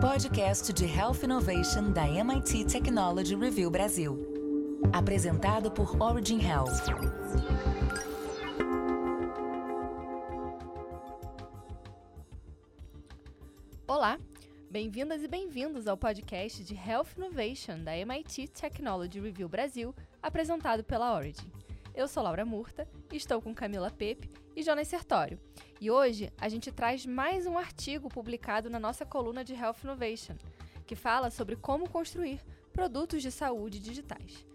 Podcast de Health Innovation da MIT Technology Review Brasil. Apresentado por Origin Health. Olá, bem-vindas e bem-vindos ao podcast de Health Innovation da MIT Technology Review Brasil, apresentado pela Origin. Eu sou Laura Murta, estou com Camila Pepe e Jonas Sertório. E hoje a gente traz mais um artigo publicado na nossa coluna de Health Innovation, que fala sobre como construir produtos de saúde digitais.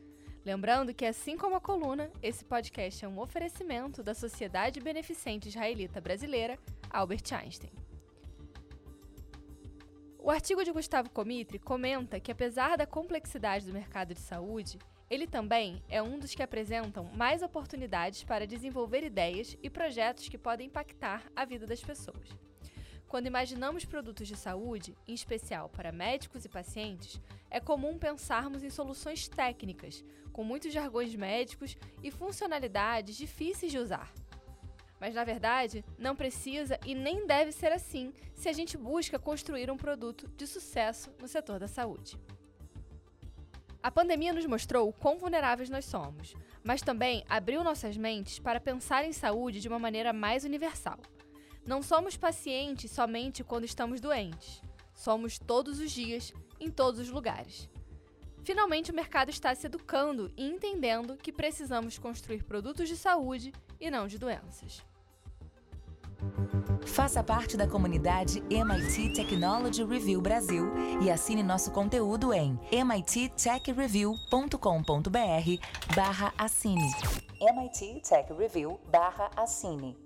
Lembrando que, assim como a coluna, esse podcast é um oferecimento da Sociedade Beneficente Israelita Brasileira, Albert Einstein. O artigo de Gustavo Comitre comenta que, apesar da complexidade do mercado de saúde, ele também é um dos que apresentam mais oportunidades para desenvolver ideias e projetos que podem impactar a vida das pessoas. Quando imaginamos produtos de saúde, em especial para médicos e pacientes, é comum pensarmos em soluções técnicas, com muitos jargões médicos e funcionalidades difíceis de usar. Mas na verdade, não precisa e nem deve ser assim se a gente busca construir um produto de sucesso no setor da saúde. A pandemia nos mostrou o quão vulneráveis nós somos, mas também abriu nossas mentes para pensar em saúde de uma maneira mais universal. Não somos pacientes somente quando estamos doentes. Somos todos os dias, em todos os lugares. Finalmente, o mercado está se educando e entendendo que precisamos construir produtos de saúde e não de doenças. Faça parte da comunidade MIT Technology Review Brasil e assine nosso conteúdo em mittechreview.com.br barra assine. MIT Tech Review barra assine.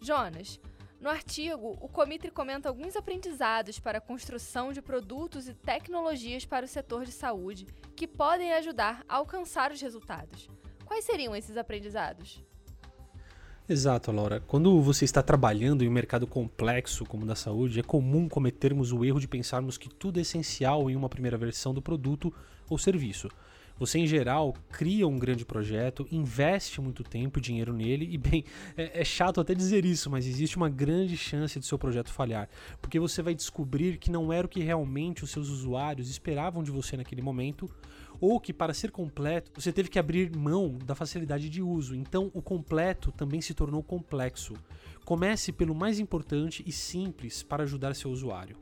Jonas, no artigo, o Comitre comenta alguns aprendizados para a construção de produtos e tecnologias para o setor de saúde que podem ajudar a alcançar os resultados. Quais seriam esses aprendizados? Exato, Laura. Quando você está trabalhando em um mercado complexo como o da saúde, é comum cometermos o erro de pensarmos que tudo é essencial em uma primeira versão do produto ou serviço. Você, em geral, cria um grande projeto, investe muito tempo e dinheiro nele, e bem, é, é, chato até dizer isso, mas existe uma grande chance de seu projeto falhar, porque você vai descobrir que não era o que realmente os seus usuários esperavam de você naquele momento, ou que para ser completo você teve que abrir mão da facilidade de uso. Então o completo também se tornou complexo. Comece pelo mais importante e simples para ajudar seu usuário.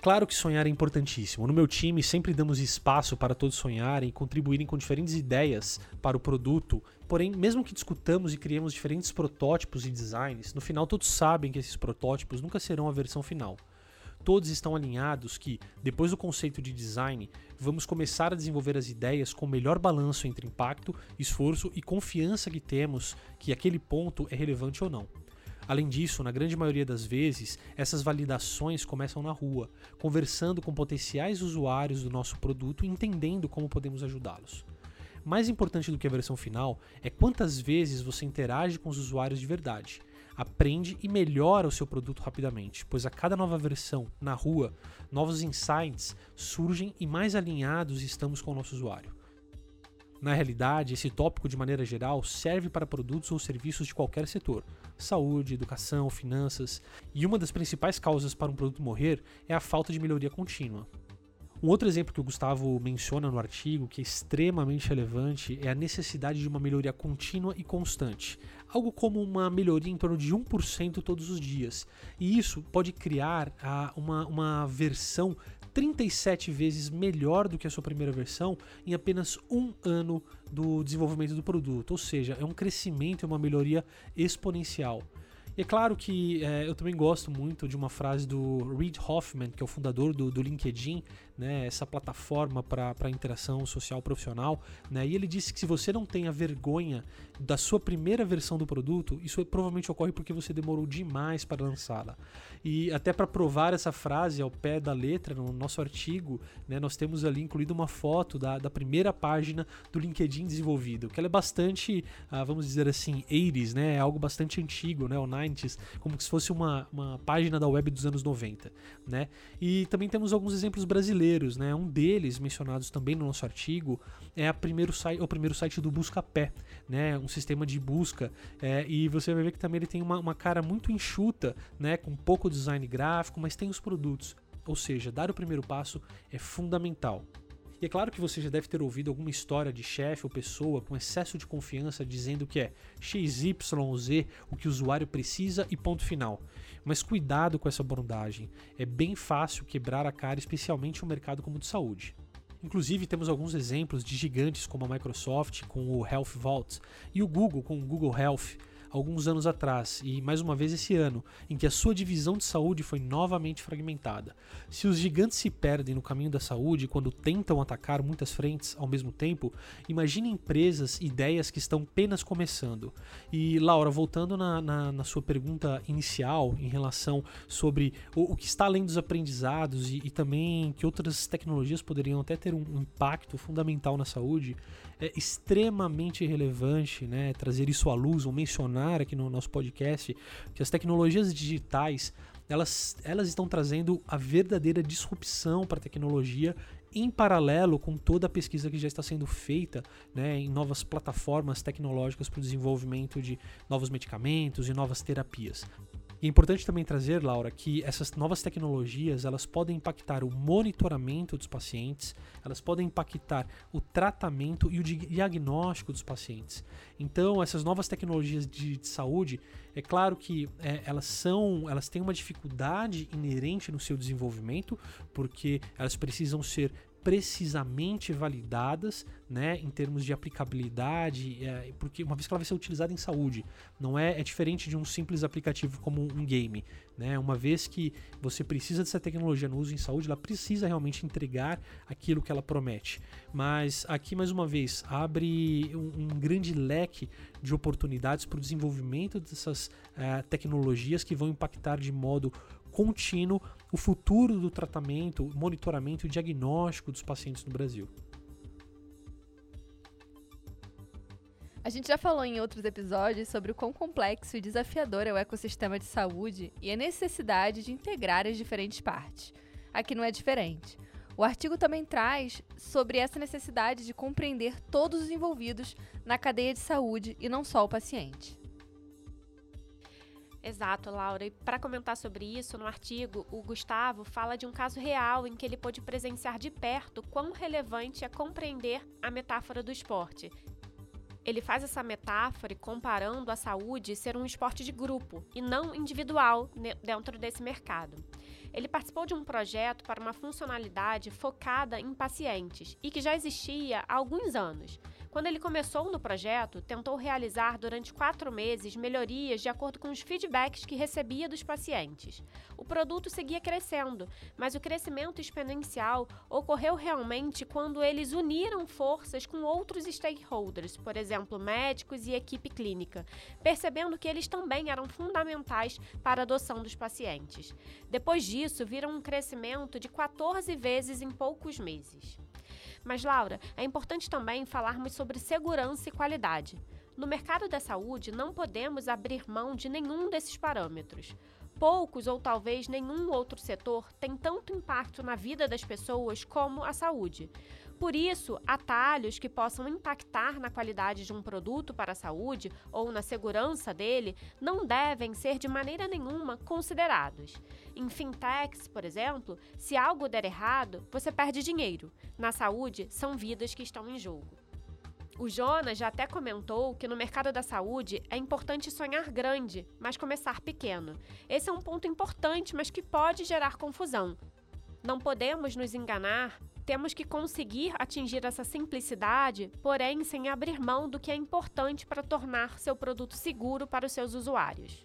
Claro que sonhar é importantíssimo. No meu time sempre damos espaço para todos sonharem e contribuírem com diferentes ideias para o produto. Porém, mesmo que discutamos e criemos diferentes protótipos e designs, no final todos sabem que esses protótipos nunca serão a versão final todos estão alinhados que, depois do conceito de design, vamos começar a desenvolver as ideias com o melhor balanço entre impacto, esforço e confiança que temos que aquele ponto é relevante ou não. Além disso, na grande maioria das vezes, essas validações começam na rua, conversando com potenciais usuários do nosso produto e entendendo como podemos ajudá-los. Mais importante do que a versão final é quantas vezes você interage com os usuários de verdade aprende e melhora o seu produto rapidamente, pois a cada nova versão na rua, novos insights surgem e mais alinhados estamos com o nosso usuário. Na realidade, esse tópico, de maneira geral, serve para produtos ou serviços de qualquer setor: saúde, educação, finanças. E uma das principais causas para um produto morrer é a falta de melhoria contínua. Um outro exemplo que o Gustavo menciona no artigo, que é extremamente relevante, é a necessidade de uma melhoria contínua e constante. Algo como uma melhoria em torno de 1% todos os dias. E isso pode criar uh, uma, uma versão 37 vezes melhor do que a sua primeira versão em apenas um ano do desenvolvimento do produto. Ou seja, é um crescimento, é uma melhoria exponencial. E é claro que é, eu também gosto muito de uma frase do Reid Hoffman, que é o fundador do, do LinkedIn, né, essa plataforma para interação social profissional. Né, e ele disse que se você não tem a vergonha da sua primeira versão do produto, isso provavelmente ocorre porque você demorou demais para lançá-la. E até para provar essa frase ao pé da letra, no nosso artigo, né, nós temos ali incluído uma foto da, da primeira página do LinkedIn desenvolvido, que ela é bastante, ah, vamos dizer assim, 80s, né, é algo bastante antigo, né, o Scientist como se fosse uma, uma página da web dos anos 90, né? E também temos alguns exemplos brasileiros, né? Um deles, mencionados também no nosso artigo, é primeiro o primeiro site do Buscapé, né? Um sistema de busca. É, e você vai ver que também ele tem uma, uma cara muito enxuta, né? Com pouco design gráfico, mas tem os produtos. Ou seja, dar o primeiro passo é fundamental. E é claro que você já deve ter ouvido alguma história de chefe ou pessoa com excesso de confiança dizendo que é XYZ o que o usuário precisa e ponto final. Mas cuidado com essa abordagem. É bem fácil quebrar a cara, especialmente um mercado como o de saúde. Inclusive, temos alguns exemplos de gigantes como a Microsoft com o Health Vault e o Google com o Google Health alguns anos atrás e mais uma vez esse ano, em que a sua divisão de saúde foi novamente fragmentada. Se os gigantes se perdem no caminho da saúde quando tentam atacar muitas frentes ao mesmo tempo, imagine empresas e ideias que estão apenas começando. E Laura, voltando na, na, na sua pergunta inicial em relação sobre o, o, que está além dos aprendizados e, e, também que outras tecnologias poderiam até ter um, um impacto fundamental na saúde, é extremamente relevante né, trazer isso à luz ou mencionar aqui no nosso podcast que as tecnologias digitais elas, elas estão trazendo a verdadeira disrupção para a tecnologia em paralelo com toda a pesquisa que já está sendo feita né, em novas plataformas tecnológicas para o desenvolvimento de novos medicamentos e novas terapias. É importante também trazer, Laura, que essas novas tecnologias elas podem impactar o monitoramento dos pacientes, elas podem impactar o tratamento e o diagnóstico dos pacientes. Então, essas novas tecnologias de, de saúde, é claro que é, elas são, elas têm uma dificuldade inerente no seu desenvolvimento, porque elas precisam ser precisamente validadas, né, em termos de aplicabilidade, é, porque uma vez que ela vai ser utilizada em saúde, não é, é diferente de um simples aplicativo como um game, né? Uma vez que você precisa dessa tecnologia no uso em saúde, ela precisa realmente entregar aquilo que ela promete. Mas aqui mais uma vez abre um, um grande leque de oportunidades para o desenvolvimento dessas uh, tecnologias que vão impactar de modo contínuo o futuro do tratamento, monitoramento e diagnóstico dos pacientes no Brasil. A gente já falou em outros episódios sobre o quão complexo e desafiador é o ecossistema de saúde e a necessidade de integrar as diferentes partes. Aqui não é diferente. O artigo também traz sobre essa necessidade de compreender todos os envolvidos na cadeia de saúde e não só o paciente. Exato, Laura. E para comentar sobre isso, no artigo, o Gustavo fala de um caso real em que ele pôde presenciar de perto quão relevante é compreender a metáfora do esporte. Ele faz essa metáfora comparando a saúde ser um esporte de grupo e não individual dentro desse mercado. Ele participou de um projeto para uma funcionalidade focada em pacientes e que já existia há alguns anos. Quando ele começou no projeto, tentou realizar durante quatro meses melhorias de acordo com os feedbacks que recebia dos pacientes. O produto seguia crescendo, mas o crescimento exponencial ocorreu realmente quando eles uniram forças com outros stakeholders, por exemplo, médicos e equipe clínica, percebendo que eles também eram fundamentais para a adoção dos pacientes. Depois disso, viram um crescimento de 14 vezes em poucos meses. Mas, Laura, é importante também falarmos sobre segurança e qualidade. No mercado da saúde, não podemos abrir mão de nenhum desses parâmetros. Poucos ou talvez nenhum outro setor tem tanto impacto na vida das pessoas como a saúde. Por isso, atalhos que possam impactar na qualidade de um produto para a saúde ou na segurança dele não devem ser de maneira nenhuma considerados. Em fintechs, por exemplo, se algo der errado, você perde dinheiro. Na saúde, são vidas que estão em jogo. O Jonas já até comentou que no mercado da saúde é importante sonhar grande, mas começar pequeno. Esse é um ponto importante, mas que pode gerar confusão. Não podemos nos enganar temos que conseguir atingir essa simplicidade, porém sem abrir mão do que é importante para tornar seu produto seguro para os seus usuários.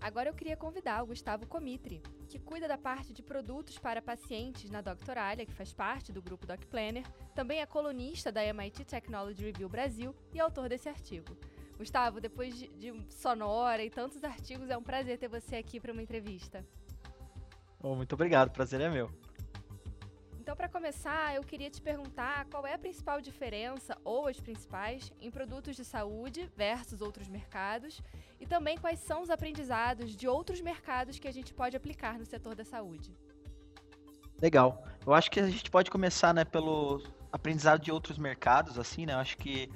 Agora eu queria convidar o Gustavo Comitri, que cuida da parte de produtos para pacientes na Doctoralia, que faz parte do grupo Doc Planner, também é colunista da MIT Technology Review Brasil e autor desse artigo. Gustavo, depois de, de Sonora e tantos artigos, é um prazer ter você aqui para uma entrevista. Oh, muito obrigado, prazer é meu. Então, para começar, eu queria te perguntar qual é a principal diferença, ou as principais, em produtos de saúde versus outros mercados e também quais são os aprendizados de outros mercados que a gente pode aplicar no setor da saúde. Legal. Eu acho que a gente pode começar né, pelo aprendizado de outros mercados, assim, né? Eu acho que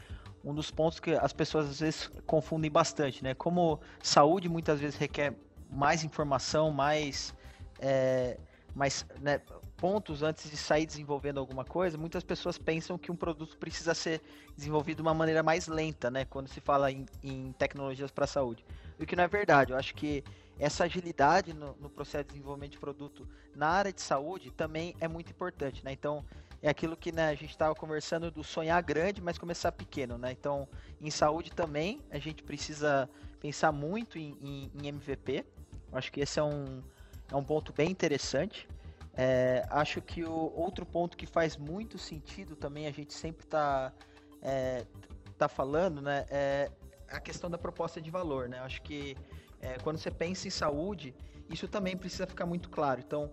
um dos pontos que as pessoas às vezes confundem bastante, né? Como saúde muitas vezes requer mais informação, mais, é, né, pontos antes de sair desenvolvendo alguma coisa, muitas pessoas pensam que um produto precisa ser desenvolvido de uma maneira mais lenta, né? Quando se fala em, em tecnologias para a saúde. O que não é verdade. Eu acho que essa agilidade no, no, processo de desenvolvimento de produto na área de saúde também é muito importante, né? Então, é aquilo que né, a gente estava conversando do sonhar grande, mas começar pequeno, né? Então, em saúde também, a gente precisa pensar muito em, em, em MVP. Eu acho que esse é um, é um ponto bem interessante. É, acho que o outro ponto que faz muito sentido também, a gente sempre está é, tá falando, né? É a questão da proposta de valor, né? Acho que é, quando você pensa em saúde, isso também precisa ficar muito claro. Então,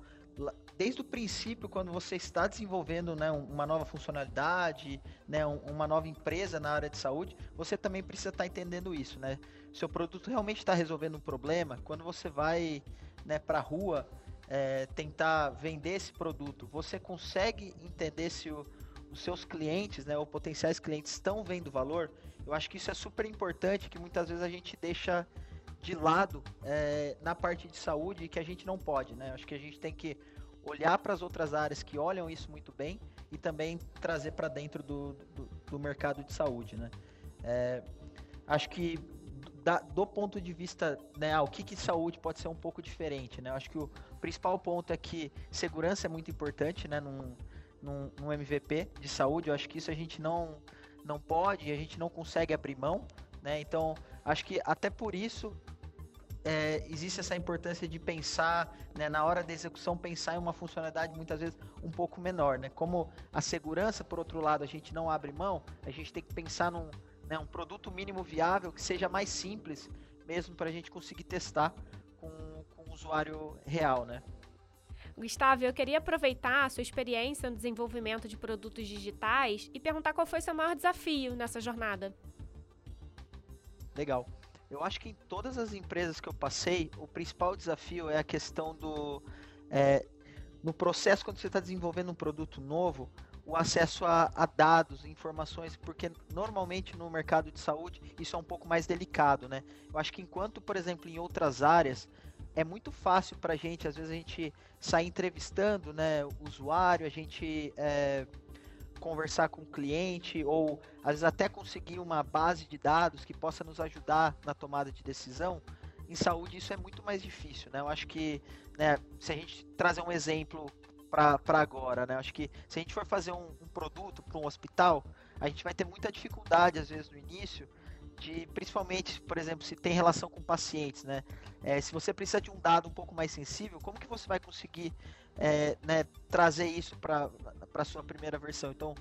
desde o princípio, quando você está desenvolvendo né, uma nova funcionalidade, né, uma nova empresa na área de saúde, você também precisa estar entendendo isso, né? Seu produto realmente está resolvendo um problema. Quando você vai né, para a rua, é, tentar vender esse produto, você consegue entender se o, os seus clientes, né, ou potenciais clientes estão vendo valor? Eu acho que isso é super importante, que muitas vezes a gente deixa de lado é, na parte de saúde que a gente não pode, né? Acho que a gente tem que olhar para as outras áreas que olham isso muito bem e também trazer para dentro do, do, do, mercado de saúde, né? É, acho que da, do ponto de vista, né, ah, o que, que saúde pode ser um pouco diferente, né? Acho que o principal ponto é que segurança é muito importante, né, num, num, num MVP de saúde. Eu acho que isso a gente não, não pode, a gente não consegue abrir mão, né? Então, acho que até por isso é, existe essa importância de pensar, né, na hora da execução, pensar em uma funcionalidade muitas vezes um pouco menor, né? Como a segurança, por outro lado, a gente não abre mão, a gente tem que pensar num, né, um produto mínimo viável que seja mais simples, mesmo para a gente conseguir testar usuário real, né? Gustavo, eu queria aproveitar a sua experiência no desenvolvimento de produtos digitais e perguntar qual foi seu maior desafio nessa jornada. Legal. Eu acho que em todas as empresas que eu passei, o principal desafio é a questão do. É, no processo, quando você está desenvolvendo um produto novo, o acesso a, a, dados, informações, porque normalmente no mercado de saúde isso é um pouco mais delicado, né? Eu acho que enquanto, por exemplo, em outras áreas é muito fácil para a gente, às vezes a gente sair entrevistando, né, o usuário, a gente é, conversar com o cliente ou às vezes até conseguir uma base de dados que possa nos ajudar na tomada de decisão. Em saúde isso é muito mais difícil, né? Eu acho que, né, se a gente trazer um exemplo para agora, né? Acho que se a gente for fazer um, um produto para um hospital, a gente vai ter muita dificuldade às vezes no início de, principalmente, por exemplo, se tem relação com pacientes, né? É, se você precisa de um dado um pouco mais sensível, como que você vai conseguir é, né, trazer isso para a sua primeira versão? Então,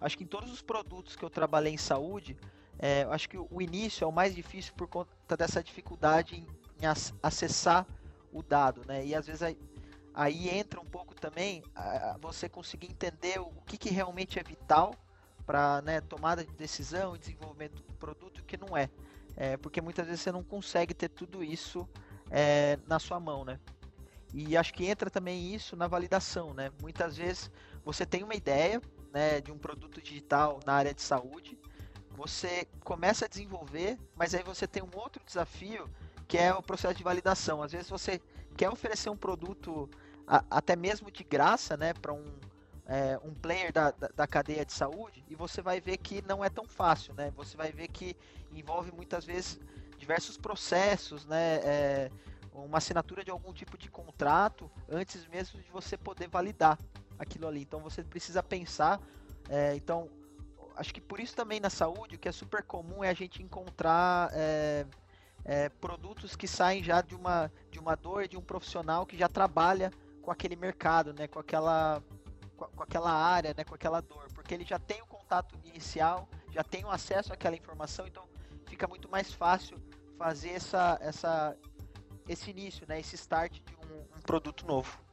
acho que em todos os produtos que eu trabalhei em saúde, é, acho que o início é o mais difícil por conta dessa dificuldade em, em acessar o dado, né? E às vezes aí entra um pouco também a, você conseguir entender o que, que realmente é vital para né, tomada de decisão e desenvolvimento do produto que não é. é. Porque muitas vezes você não consegue ter tudo isso é, na sua mão, né? E acho que entra também isso na validação, né? Muitas vezes você tem uma ideia né, de um produto digital na área de saúde, você começa a desenvolver, mas aí você tem um outro desafio que é o processo de validação. Às vezes você quer oferecer um produto a, até mesmo de graça, né, para um, é, um player da, da, cadeia de saúde e você vai ver que não é tão fácil, né? Você vai ver que envolve muitas vezes diversos processos, né? É, uma assinatura de algum tipo de contrato antes mesmo de você poder validar aquilo ali. Então você precisa pensar. É, então acho que por isso também na saúde o que é super comum é a gente encontrar é, é, produtos que saem já de uma de uma dor de um profissional que já trabalha com aquele mercado, né, com aquela com, aquela área, né, com aquela dor, porque ele já tem o contato inicial, já tem o acesso àquela informação, então fica muito mais fácil fazer essa, essa esse início, né, esse start de um, um produto novo.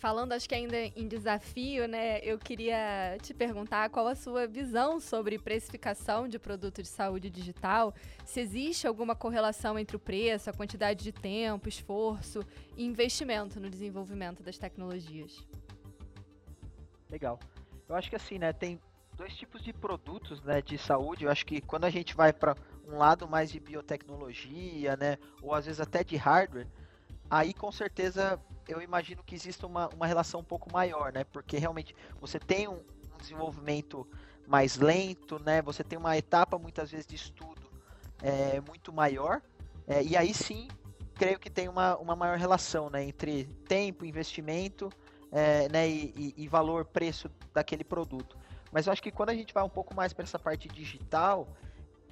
Falando, acho que ainda em desafio, né? Eu queria te perguntar qual a sua visão sobre precificação de produto de saúde digital. Se existe alguma correlação entre o preço, a quantidade de tempo, esforço e investimento no desenvolvimento das tecnologias. Legal. Eu acho que assim, né? Tem dois tipos de produtos, né, de saúde. Eu acho que quando a gente vai para um lado mais de biotecnologia, né, ou às vezes até de hardware, aí com certeza eu imagino que exista uma, uma relação um pouco maior, né? Porque realmente você tem um, um desenvolvimento mais lento, né? Você tem uma etapa muitas vezes de estudo é, muito maior, é, e aí sim creio que tem uma, uma maior relação né, entre tempo, investimento é, né, e, e, valor, preço daquele produto. Mas eu acho que quando a gente vai um pouco mais para essa parte digital,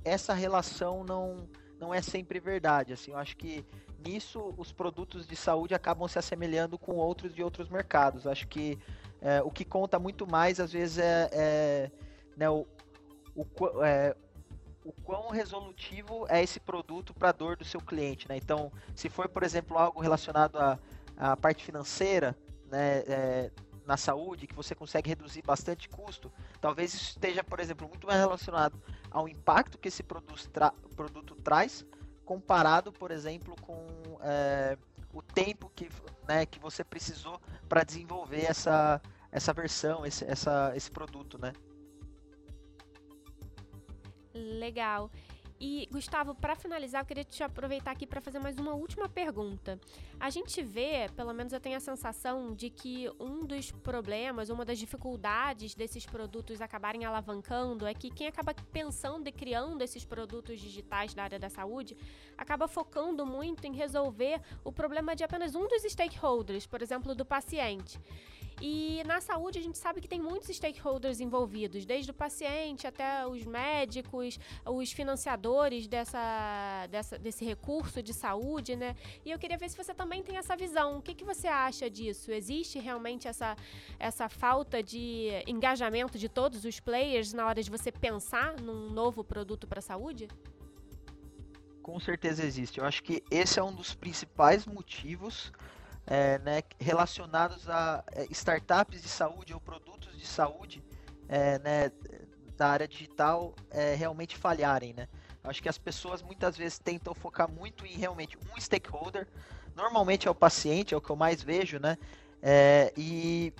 essa relação não, não é sempre verdade. Assim, eu acho que nisso os produtos de saúde acabam se assemelhando com outros de outros mercados. Acho que é, o que conta muito mais às vezes é, é né, o, o, é, o quão resolutivo é esse produto para a dor do seu cliente. Né? Então, se for, por exemplo, algo relacionado à, à parte financeira, né, é, na saúde, que você consegue reduzir bastante custo, talvez isso esteja, por exemplo, muito mais relacionado ao impacto que esse produto, tra produto traz comparado, por exemplo, com é, o tempo que, né, que você precisou para desenvolver essa, essa versão, esse, essa, esse produto, né? Legal. E, Gustavo, para finalizar, eu queria te aproveitar aqui para fazer mais uma última pergunta. A gente vê, pelo menos eu tenho a sensação, de que um dos problemas, uma das dificuldades desses produtos acabarem alavancando é que quem acaba pensando e criando esses produtos digitais da área da saúde acaba focando muito em resolver o problema de apenas um dos stakeholders, por exemplo, do paciente. E na saúde a gente sabe que tem muitos stakeholders envolvidos, desde o paciente até os médicos, os financiadores dessa, dessa, desse recurso de saúde, né? E eu queria ver se você também tem essa visão. O que, que você acha disso? Existe realmente essa, essa falta de engajamento de todos os players na hora de você pensar num novo produto para a saúde? Com certeza existe. Eu acho que esse é um dos principais motivos é, né, relacionados a é, startups de saúde ou produtos de saúde é, né, da área digital é, realmente falharem. Né? Acho que as pessoas muitas vezes tentam focar muito em realmente um stakeholder, normalmente é o paciente, é o que eu mais vejo, né? É, e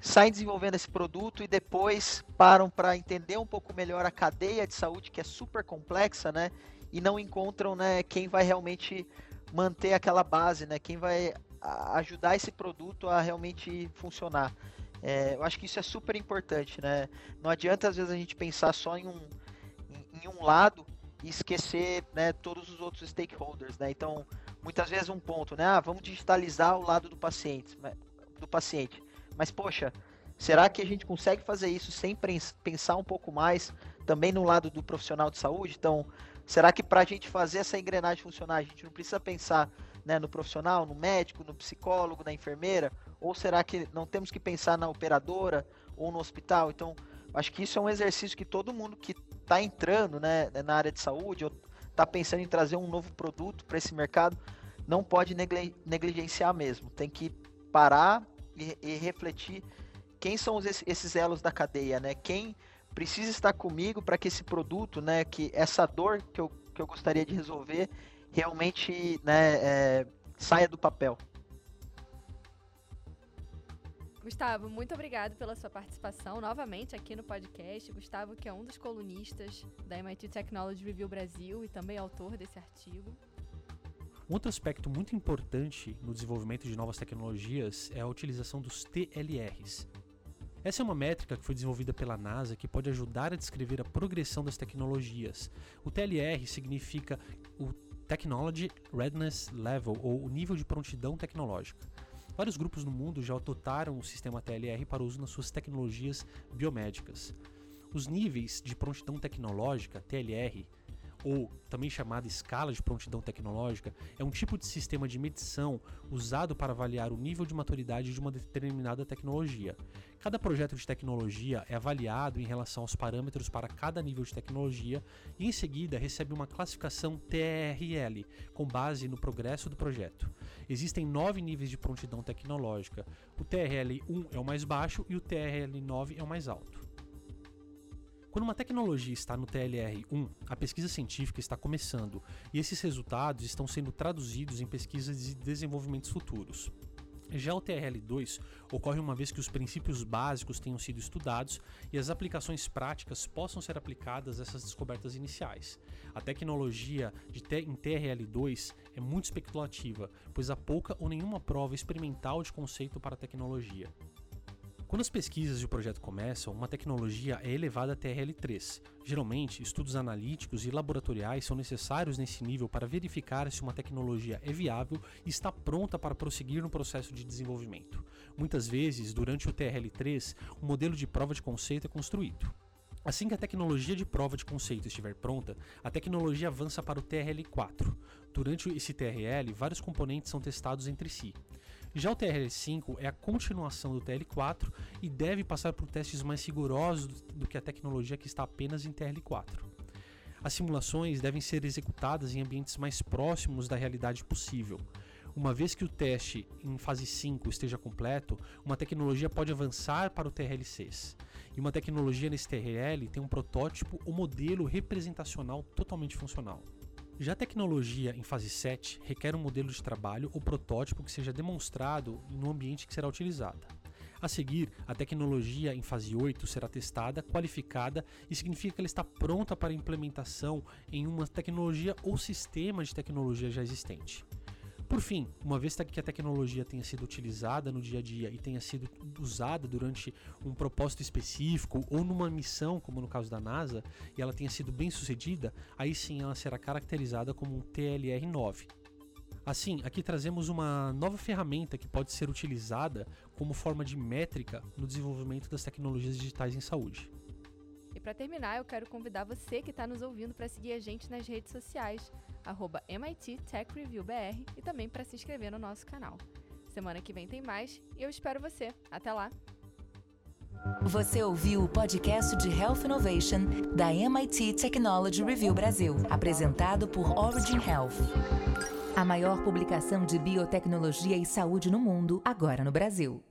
saem desenvolvendo esse produto e depois param para entender um pouco melhor a cadeia de saúde, que é super complexa, né? E não encontram né, quem vai realmente manter aquela base, né? Quem vai ajudar esse produto a realmente funcionar. É, eu acho que isso é super importante, né? Não adianta às vezes a gente pensar só em um, em, em um lado e esquecer né, todos os outros stakeholders, né? Então, muitas vezes um ponto, né? Ah, vamos digitalizar o lado do paciente, do paciente. Mas poxa, será que a gente consegue fazer isso sem pensar um pouco mais também no lado do profissional de saúde? Então, será que para a gente fazer essa engrenagem funcionar, a gente não precisa pensar né, no profissional, no médico, no psicólogo, na enfermeira? Ou será que não temos que pensar na operadora ou no hospital? Então, acho que isso é um exercício que todo mundo que está entrando né, na área de saúde ou está pensando em trazer um novo produto para esse mercado não pode negligenciar mesmo. Tem que parar e, e refletir quem são os, esses elos da cadeia, né? Quem precisa estar comigo para que esse produto, né, que essa dor que eu, que eu gostaria de resolver, realmente né, é, saia do papel. Gustavo, muito obrigado pela sua participação novamente aqui no podcast. Gustavo, que é um dos colunistas da MIT Technology Review Brasil e também autor desse artigo. Um outro aspecto muito importante no desenvolvimento de novas tecnologias é a utilização dos TLRs. Essa é uma métrica que foi desenvolvida pela NASA que pode ajudar a descrever a progressão das tecnologias. O TLR significa o Technology Readiness Level, ou o nível de prontidão tecnológica. Vários grupos no mundo já adotaram o sistema TLR para uso nas suas tecnologias biomédicas. Os níveis de prontidão tecnológica, TLR, ou também chamada escala de prontidão tecnológica, é um tipo de sistema de medição usado para avaliar o nível de maturidade de uma determinada tecnologia. Cada projeto de tecnologia é avaliado em relação aos parâmetros para cada nível de tecnologia e em seguida recebe uma classificação TRL, com base no progresso do projeto. Existem nove níveis de prontidão tecnológica. O TRL1 é o mais baixo e o TRL9 é o mais alto. Quando uma tecnologia está no TLR1, a pesquisa científica está começando e esses resultados estão sendo traduzidos em pesquisas e desenvolvimentos futuros. Já o TRL2 ocorre uma vez que os princípios básicos tenham sido estudados e as aplicações práticas possam ser aplicadas a essas descobertas iniciais. A tecnologia de em TRL2 é muito especulativa, pois há pouca ou nenhuma prova experimental de conceito para a tecnologia. Quando as pesquisas e o projeto começam, uma tecnologia é elevada até RL3. Geralmente, estudos analíticos e laboratoriais são necessários nesse nível para verificar se uma tecnologia é viável e está pronta para prosseguir no processo de desenvolvimento. Muitas vezes, durante o TRL3, um modelo de prova de conceito é construído. Assim que a tecnologia de prova de conceito estiver pronta, a tecnologia avança para o TRL4. Durante esse TRL, vários componentes são testados entre si. Já o TRL5 é a continuação do TL4 e deve passar por testes mais rigorosos do que a tecnologia que está apenas em TRL4. As simulações devem ser executadas em ambientes mais próximos da realidade possível. Uma vez que o teste em fase 5 esteja completo, uma tecnologia pode avançar para o TRL6. E uma tecnologia nesse TRL tem um protótipo ou modelo representacional totalmente funcional. Já a tecnologia em fase 7 requer um modelo de trabalho ou protótipo que seja demonstrado no ambiente que será utilizada. A seguir, a tecnologia em fase 8 será testada, qualificada e significa que ela está pronta para implementação em uma tecnologia ou sistema de tecnologia já existente. Por fim, uma vez que a tecnologia tenha sido utilizada no dia a dia e tenha sido usada durante um propósito específico ou numa missão, como no caso da NASA, e ela tenha sido bem sucedida, aí sim ela será caracterizada como um TLR-9. Assim, aqui trazemos uma nova ferramenta que pode ser utilizada como forma de métrica no desenvolvimento das tecnologias digitais em saúde. E para terminar, eu quero convidar você que está nos ouvindo para seguir a gente nas redes sociais, arroba MIT Tech Review BR e também para se inscrever no nosso canal. Semana que vem tem mais e eu espero você. Até lá! Você ouviu o podcast de Health Innovation da MIT Technology Review Brasil, apresentado por Origin Health. A maior publicação de biotecnologia e saúde no mundo, agora no Brasil.